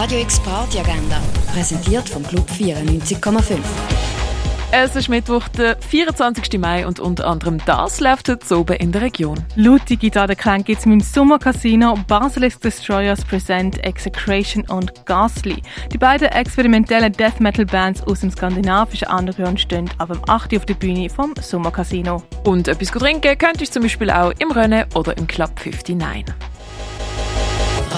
Radio X Party Agenda, präsentiert vom Club 94,5. Es ist Mittwoch, der 24. Mai und unter anderem das läuft heute oben in der Region. Laute Gitarrenklang gibt es im Sommercasino Basilisk Destroyers Present Execration und Ghastly. Die beiden experimentellen Death Metal Bands aus dem skandinavischen Underground stehen ab dem 8. auf der Bühne vom Sommercasino. Und etwas trinken könnt ihr zum Beispiel auch im Rennen oder im Club 59.